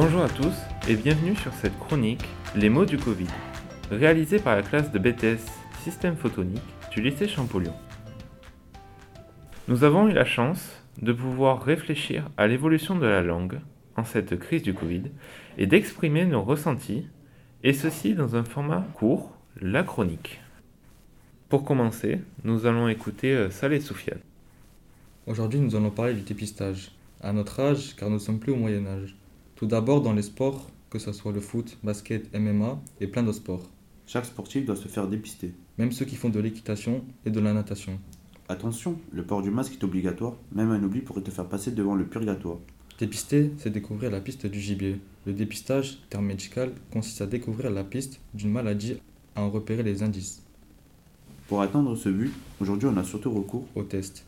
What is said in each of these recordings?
Bonjour à tous et bienvenue sur cette chronique Les mots du Covid, réalisée par la classe de BTS Système Photonique du lycée Champollion. Nous avons eu la chance de pouvoir réfléchir à l'évolution de la langue en cette crise du Covid et d'exprimer nos ressentis, et ceci dans un format court, la chronique. Pour commencer, nous allons écouter euh, Saleh Soufiane. Aujourd'hui, nous allons parler du dépistage. À notre âge, car nous ne sommes plus au Moyen Âge. Tout d'abord dans les sports, que ce soit le foot, basket, MMA et plein d'autres sports. Chaque sportif doit se faire dépister. Même ceux qui font de l'équitation et de la natation. Attention, le port du masque est obligatoire, même un oubli pourrait te faire passer devant le purgatoire. Dépister, c'est découvrir la piste du gibier. Le dépistage, terme médical, consiste à découvrir la piste d'une maladie, à en repérer les indices. Pour atteindre ce but, aujourd'hui on a surtout recours Au test.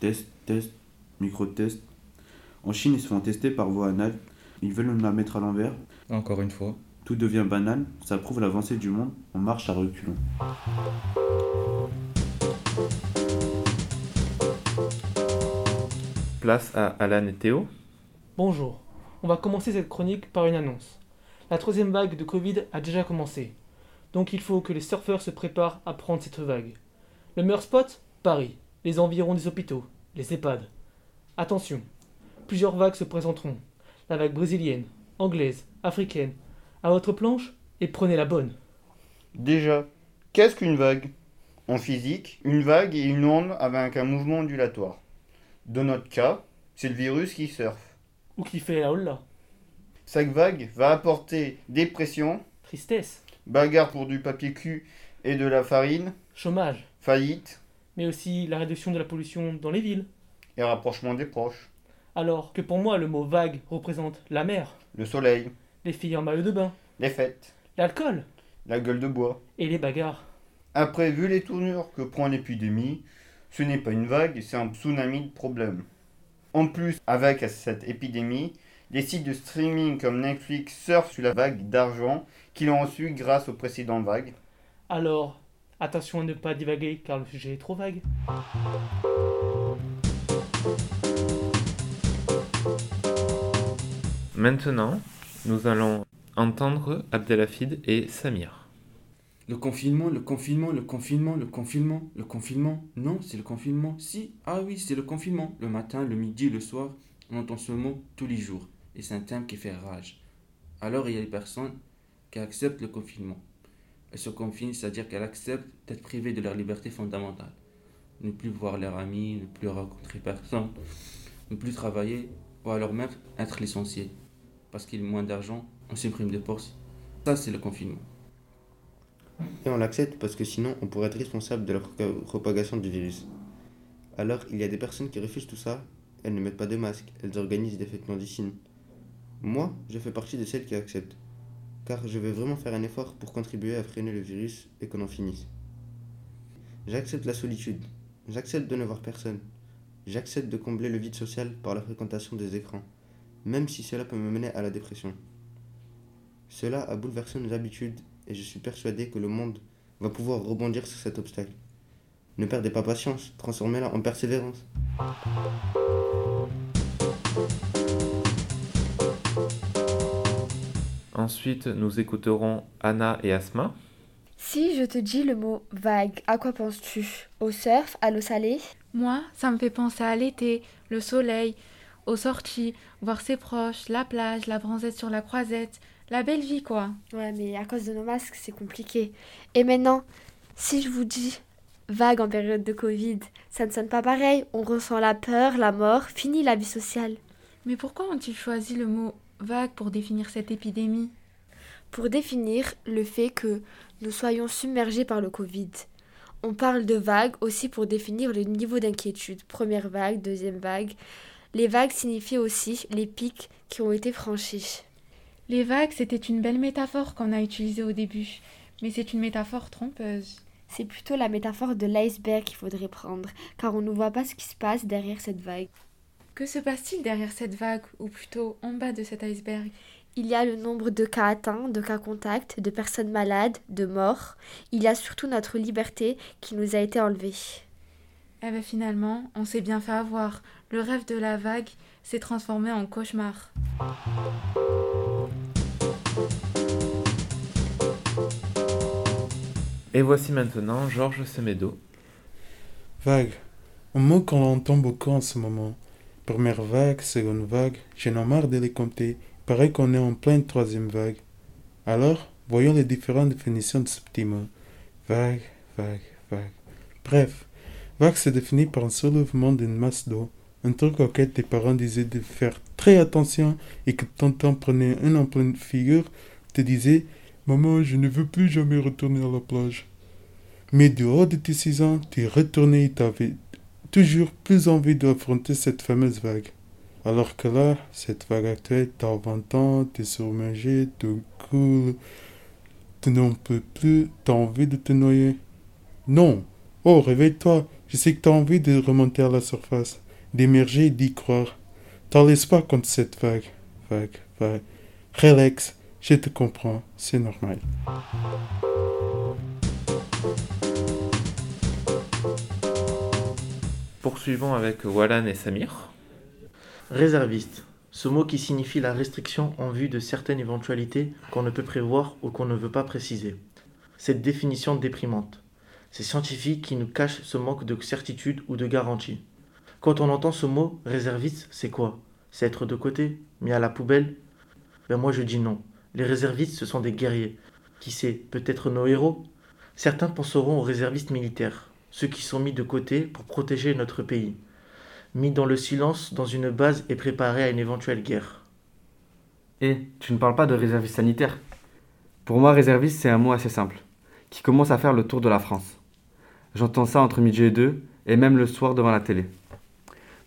test, test, micro-test. En Chine, ils se font tester par voie anale. Ils veulent nous la mettre à l'envers. Encore une fois. Tout devient banal. Ça prouve l'avancée du monde. On marche à reculons. Place à Alan et Théo. Bonjour, on va commencer cette chronique par une annonce. La troisième vague de Covid a déjà commencé, donc il faut que les surfeurs se préparent à prendre cette vague. Le meilleur spot Paris, les environs des hôpitaux, les EHPAD. Attention, plusieurs vagues se présenteront. La vague brésilienne, anglaise, africaine. À votre planche et prenez la bonne. Déjà, qu'est-ce qu'une vague? En physique, une vague est une onde avec un mouvement ondulatoire. Dans notre cas, c'est le virus qui surfe. Ou qui fait la holla. Chaque vague va apporter dépression, Tristesse, bagarre pour du papier cul et de la farine, chômage, faillite mais aussi la réduction de la pollution dans les villes. et rapprochement des proches. Alors que pour moi le mot vague représente la mer, Le soleil, les filles en maillot de bain, les fêtes, l'alcool la gueule de bois. et les bagarres. Après, vu les tournures que prend l'épidémie, ce n'est pas une vague, c'est un tsunami de problèmes. En plus, avec cette épidémie, les sites de streaming comme Netflix surfent sur la vague d'argent qu'ils ont reçue grâce aux précédentes vagues. Alors, attention à ne pas divaguer car le sujet est trop vague. Maintenant, nous allons entendre Abdelhafid et Samir. Le confinement, le confinement, le confinement, le confinement, le confinement. Non, c'est le confinement. Si, ah oui, c'est le confinement. Le matin, le midi, le soir, on entend ce mot tous les jours. Et c'est un thème qui fait rage. Alors il y a des personnes qui acceptent le confinement. Elles se confinent, c'est-à-dire qu'elles acceptent d'être privées de leur liberté fondamentale. Ne plus voir leurs amis, ne plus rencontrer personne, ne plus travailler, ou alors même être licencié. Parce qu'il y a moins d'argent, on supprime des postes. Ça, c'est le confinement. Et on l'accepte parce que sinon on pourrait être responsable de la propagation du virus. Alors il y a des personnes qui refusent tout ça, elles ne mettent pas de masque, elles organisent des fêtes clandestines. Moi, je fais partie de celles qui acceptent, car je veux vraiment faire un effort pour contribuer à freiner le virus et qu'on en finisse. J'accepte la solitude, j'accepte de ne voir personne, j'accepte de combler le vide social par la fréquentation des écrans, même si cela peut me mener à la dépression. Cela a bouleversé nos habitudes et je suis persuadé que le monde va pouvoir rebondir sur cet obstacle. Ne perdez pas patience, transformez-la en persévérance. Ensuite, nous écouterons Anna et Asma. Si je te dis le mot vague, à quoi penses-tu? Au surf, à l'eau salée? Moi, ça me fait penser à l'été, le soleil, aux sorties, voir ses proches, la plage, la bronzette sur la croisette, la belle vie quoi. Ouais, mais à cause de nos masques, c'est compliqué. Et maintenant, si je vous dis vague en période de Covid, ça ne sonne pas pareil. On ressent la peur, la mort, fini la vie sociale. Mais pourquoi ont-ils choisi le mot vague pour définir cette épidémie? Pour définir le fait que nous soyons submergés par le Covid. On parle de vague aussi pour définir le niveau d'inquiétude. Première vague, deuxième vague. Les vagues signifient aussi les pics qui ont été franchis. Les vagues, c'était une belle métaphore qu'on a utilisée au début, mais c'est une métaphore trompeuse. C'est plutôt la métaphore de l'iceberg qu'il faudrait prendre, car on ne voit pas ce qui se passe derrière cette vague. Que se passe-t-il derrière cette vague, ou plutôt en bas de cet iceberg? Il y a le nombre de cas atteints, de cas contacts, de personnes malades, de morts. Il y a surtout notre liberté qui nous a été enlevée. Eh ben, finalement, on s'est bien fait avoir. Le rêve de la vague s'est transformé en cauchemar. Et voici maintenant Georges Semedo. Vague. Un mot qu'on entend beaucoup en ce moment. Première vague, seconde vague, j'en ai marre de les compter. Pareil qu'on est en pleine troisième vague. Alors, voyons les différentes définitions de ce petit mot. Vague, vague, vague. Bref, vague se définit par un soulèvement d'une masse d'eau. Un truc auquel tes parents disaient de faire très attention et que tonton prenait un en pleine figure, te disait Maman, je ne veux plus jamais retourner à la plage. Mais du haut de tes six ans, tu retourné et t'avais toujours plus envie d'affronter cette fameuse vague. Alors que là, cette vague actuelle, t'as 20 ans, t'es submergé, tout cool, tu n'en peux plus, t'as envie de te noyer. Non. Oh, réveille-toi, je sais que t'as envie de remonter à la surface, d'émerger et d'y croire. T'en laisses pas contre cette vague. Vague, vague. Relax, je te comprends, c'est normal. Poursuivons avec Wallan et Samir. Réserviste. Ce mot qui signifie la restriction en vue de certaines éventualités qu'on ne peut prévoir ou qu'on ne veut pas préciser. Cette définition déprimante. C'est scientifique qui nous cache ce manque de certitude ou de garantie. Quand on entend ce mot réserviste, c'est quoi? C'est être de côté, mis à la poubelle? Ben moi je dis non. Les réservistes, ce sont des guerriers. Qui sait, peut-être nos héros? Certains penseront aux réservistes militaires, ceux qui sont mis de côté pour protéger notre pays, mis dans le silence dans une base et préparés à une éventuelle guerre. Et tu ne parles pas de réserviste sanitaire Pour moi, réserviste, c'est un mot assez simple, qui commence à faire le tour de la France. J'entends ça entre midi et deux, et même le soir devant la télé.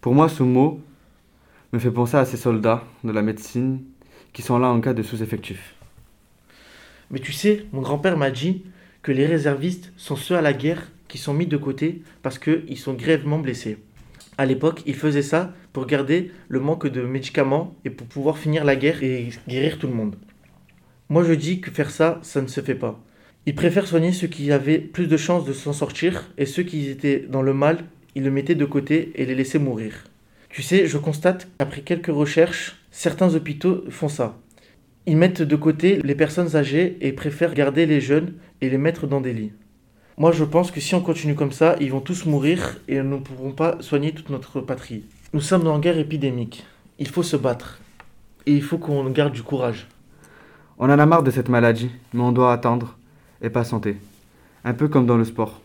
Pour moi, ce mot me fait penser à ces soldats de la médecine qui sont là en cas de sous-effectif. Mais tu sais, mon grand-père m'a dit que les réservistes sont ceux à la guerre qui sont mis de côté parce qu'ils sont grièvement blessés. À l'époque, ils faisaient ça pour garder le manque de médicaments et pour pouvoir finir la guerre et guérir tout le monde. Moi je dis que faire ça, ça ne se fait pas. Ils préfèrent soigner ceux qui avaient plus de chances de s'en sortir et ceux qui étaient dans le mal, ils le mettaient de côté et les laissaient mourir. Tu sais, je constate qu'après quelques recherches, certains hôpitaux font ça. Ils mettent de côté les personnes âgées et préfèrent garder les jeunes et les mettre dans des lits. Moi, je pense que si on continue comme ça, ils vont tous mourir et nous ne pourrons pas soigner toute notre patrie. Nous sommes une guerre épidémique. Il faut se battre. Et il faut qu'on garde du courage. On en a marre de cette maladie, mais on doit attendre et patienter. Un peu comme dans le sport.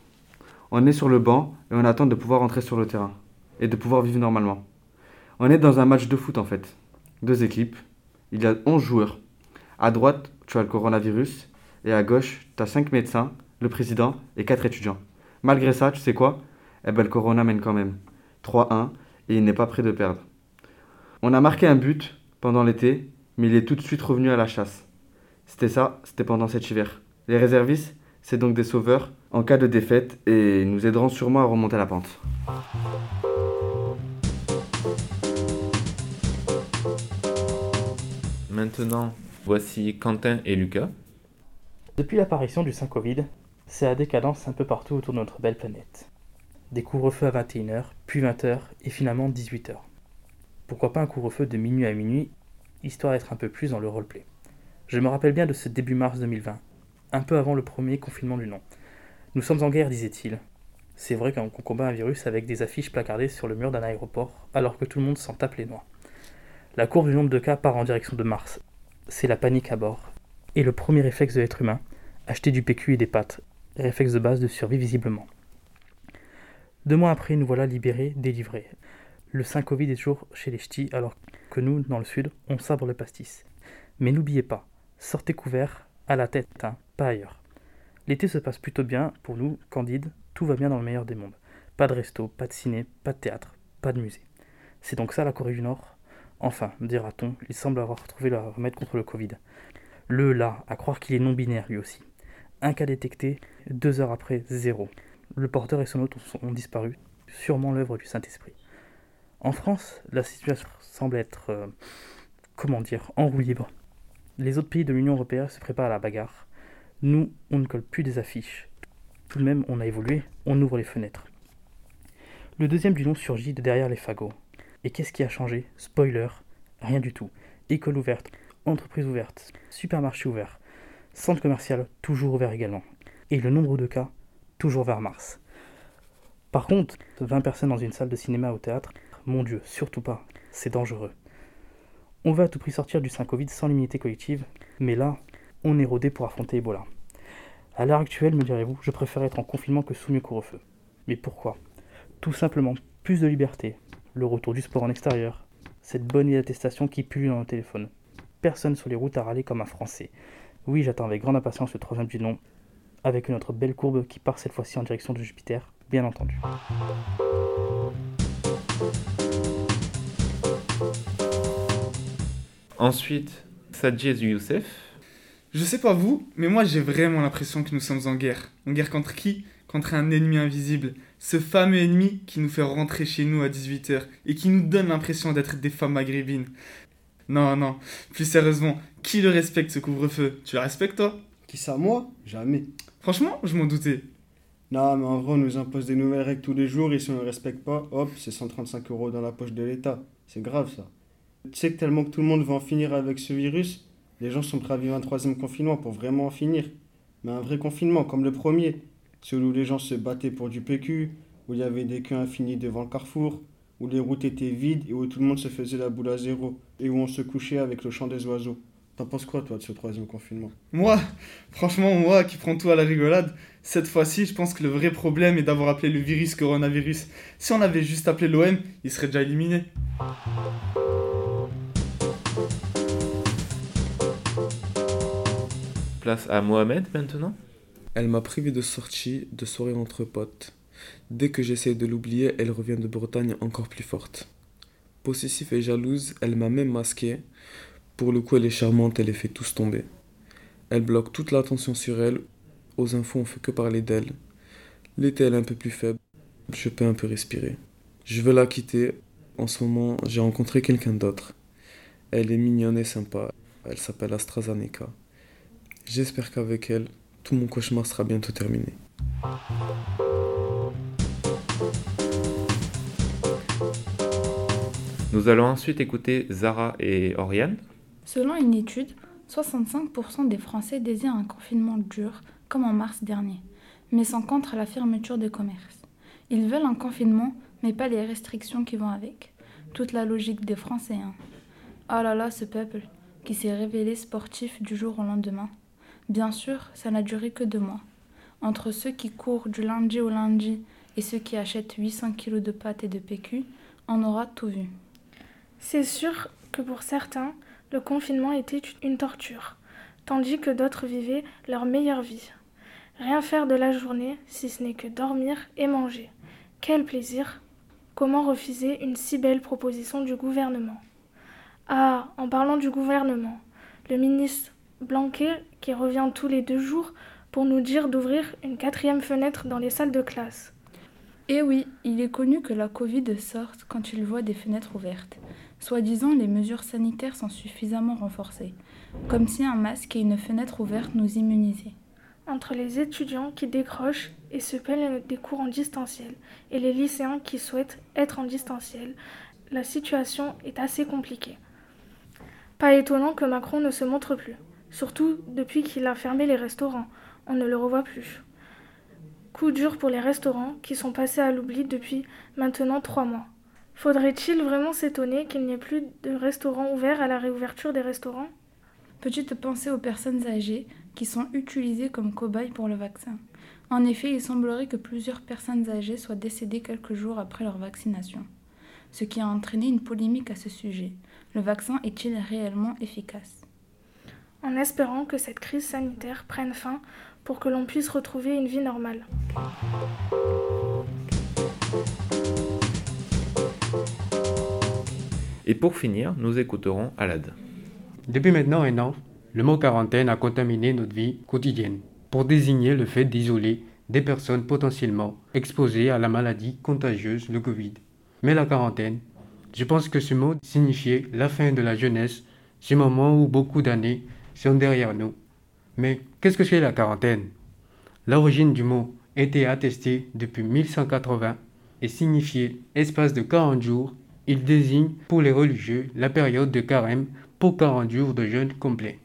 On est sur le banc et on attend de pouvoir entrer sur le terrain et de pouvoir vivre normalement. On est dans un match de foot en fait. Deux équipes. Il y a 11 joueurs. À droite, tu as le coronavirus et à gauche, tu as 5 médecins, le président et 4 étudiants. Malgré ça, tu sais quoi? Eh ben le corona mène quand même. 3-1 et il n'est pas prêt de perdre. On a marqué un but pendant l'été, mais il est tout de suite revenu à la chasse. C'était ça, c'était pendant cet hiver. Les réservistes, c'est donc des sauveurs en cas de défaite et nous aideront sûrement à remonter la pente. Maintenant, voici Quentin et Lucas. Depuis l'apparition du 5 Covid, c'est la décadence un peu partout autour de notre belle planète. Des couvre-feux à 21h, puis 20h et finalement 18h. Pourquoi pas un couvre-feu de minuit à minuit, histoire d'être un peu plus dans le roleplay. Je me rappelle bien de ce début mars 2020, un peu avant le premier confinement du nom. Nous sommes en guerre, disait-il. C'est vrai qu'on combat un virus avec des affiches placardées sur le mur d'un aéroport, alors que tout le monde s'en tape les noix. La courbe du nombre de cas part en direction de Mars. C'est la panique à bord. Et le premier réflexe de l'être humain, acheter du PQ et des pâtes, réflexe de base de survie visiblement. Deux mois après, nous voilà libérés, délivrés. Le 5 Covid est toujours chez les ch'tis, alors que nous, dans le sud, on sabre le pastis. Mais n'oubliez pas, sortez couverts, à la tête, hein, pas ailleurs. L'été se passe plutôt bien pour nous, Candide, tout va bien dans le meilleur des mondes. Pas de resto, pas de ciné, pas de théâtre, pas de musée. C'est donc ça la Corée du Nord? Enfin, dira-t-on, il semble avoir trouvé le remède contre le Covid. Le là, à croire qu'il est non-binaire lui aussi. Un cas détecté, deux heures après, zéro. Le porteur et son hôte ont disparu, sûrement l'œuvre du Saint-Esprit. En France, la situation semble être, euh, comment dire, en roue libre. Les autres pays de l'Union européenne se préparent à la bagarre. Nous, on ne colle plus des affiches. Tout de même, on a évolué, on ouvre les fenêtres. Le deuxième du nom surgit de derrière les fagots. Et qu'est-ce qui a changé? Spoiler, rien du tout. École ouverte, entreprise ouverte, supermarché ouvert, centre commercial toujours ouvert également. et le nombre de cas toujours vers mars. Par contre, 20 personnes dans une salle de cinéma ou théâtre, mon Dieu, surtout pas, c'est dangereux. On veut à tout prix sortir du 5 Covid sans l'immunité collective, mais là, on est rodé pour affronter Ebola. À l'heure actuelle, me direz-vous, je préfère être en confinement que sous mes couvre-feu. Mais pourquoi? Tout simplement plus de liberté, le retour du sport en extérieur, cette bonne idée d'attestation qui pullule dans le téléphone. Personne sur les routes à râler comme un Français. Oui, j'attends avec grande impatience le troisième du nom, avec une autre belle courbe qui part cette fois-ci en direction de Jupiter, bien entendu. Ensuite, Sadji Youssef. Je sais pas vous, mais moi j'ai vraiment l'impression que nous sommes en guerre. En guerre contre qui? Contre un ennemi invisible. Ce fameux ennemi qui nous fait rentrer chez nous à 18h et qui nous donne l'impression d'être des femmes maghrébines. Non, non, plus sérieusement, qui le respecte ce couvre-feu? Tu le respectes toi? Qui ça, moi? Jamais. Franchement, je m'en doutais. Non, mais en vrai, on nous impose des nouvelles règles tous les jours et si on ne respecte pas, hop, c'est 135 euros dans la poche de l'État. C'est grave ça. Tu sais que tellement que tout le monde veut en finir avec ce virus, les gens sont prêts à vivre un troisième confinement pour vraiment en finir. Mais un vrai confinement, comme le premier, celui où les gens se battaient pour du PQ, où il y avait des queues infinies devant le carrefour, où les routes étaient vides et où tout le monde se faisait la boule à zéro, et où on se couchait avec le chant des oiseaux. T'en penses quoi, toi, de ce troisième confinement? Moi, franchement, moi qui prends tout à la rigolade, cette fois-ci, je pense que le vrai problème est d'avoir appelé le virus coronavirus. Si on avait juste appelé l'OM, il serait déjà éliminé. Place à Mohamed maintenant? Elle m'a privé de sortie, de soirée entre potes. Dès que j'essaie de l'oublier, elle revient de Bretagne encore plus forte. Possessive et jalouse, elle m'a même masqué. Pour le coup, elle est charmante, elle les fait tous tomber. Elle bloque toute l'attention sur elle. Aux infos, on fait que parler d'elle. L'été, elle est un peu plus faible. Je peux un peu respirer. Je veux la quitter. En ce moment, j'ai rencontré quelqu'un d'autre. Elle est mignonne et sympa. Elle s'appelle AstraZeneca. J'espère qu'avec elle, tout mon cauchemar sera bientôt terminé. Nous allons ensuite écouter Zara et Oriane. Selon une étude, 65% des Français désirent un confinement dur, comme en mars dernier, mais sont contre la fermeture des commerces. Ils veulent un confinement, mais pas les restrictions qui vont avec. Toute la logique des Français. Hein. Oh là là, ce peuple, qui s'est révélé sportif du jour au lendemain. Bien sûr, ça n'a duré que deux mois. Entre ceux qui courent du lundi au lundi et ceux qui achètent 800 kilos de pâtes et de PQ, on aura tout vu. C'est sûr que pour certains, le confinement était une torture, tandis que d'autres vivaient leur meilleure vie. Rien faire de la journée, si ce n'est que dormir et manger. Quel plaisir Comment refuser une si belle proposition du gouvernement? Ah, en parlant du gouvernement, le ministre Blanquet qui revient tous les deux jours pour nous dire d'ouvrir une quatrième fenêtre dans les salles de classe. Eh oui, il est connu que la Covid sorte quand il voit des fenêtres ouvertes. Soi-disant, les mesures sanitaires sont suffisamment renforcées, comme si un masque et une fenêtre ouverte nous immunisaient. Entre les étudiants qui décrochent et se plaignent des cours en distanciel et les lycéens qui souhaitent être en distanciel, la situation est assez compliquée. Pas étonnant que Macron ne se montre plus, surtout depuis qu'il a fermé les restaurants. On ne le revoit plus. Coup dur pour les restaurants qui sont passés à l'oubli depuis maintenant trois mois. Faudrait-il vraiment s'étonner qu'il n'y ait plus de restaurants ouverts à la réouverture des restaurants? Petite pensée aux personnes âgées qui sont utilisées comme cobayes pour le vaccin. En effet, il semblerait que plusieurs personnes âgées soient décédées quelques jours après leur vaccination, ce qui a entraîné une polémique à ce sujet. Le vaccin est-il réellement efficace? En espérant que cette crise sanitaire prenne fin pour que l'on puisse retrouver une vie normale. Et pour finir, nous écouterons Alad. Depuis maintenant un an, le mot quarantaine a contaminé notre vie quotidienne pour désigner le fait d'isoler des personnes potentiellement exposées à la maladie contagieuse, le Covid. Mais la quarantaine, je pense que ce mot signifiait la fin de la jeunesse, ce moment où beaucoup d'années sont derrière nous. Mais qu'est-ce que c'est la quarantaine? L'origine du mot était attestée depuis 1180 et signifiait espace de 40 jours. Il désigne pour les religieux la période de carême pour 40 jours de jeûne complet.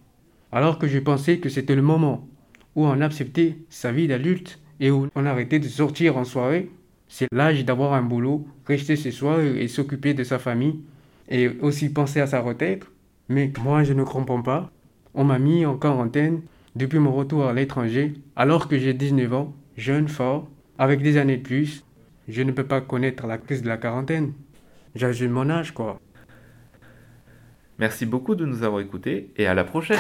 Alors que je pensais que c'était le moment où on a accepté sa vie d'adulte et où on a arrêté de sortir en soirée. C'est l'âge d'avoir un boulot, rester chez soi et s'occuper de sa famille et aussi penser à sa retraite. Mais moi, je ne comprends pas. On m'a mis en quarantaine depuis mon retour à l'étranger, alors que j'ai 19 ans, jeune, fort, avec des années de plus. Je ne peux pas connaître la crise de la quarantaine. J'ajoute mon âge, quoi. Merci beaucoup de nous avoir écoutés et à la prochaine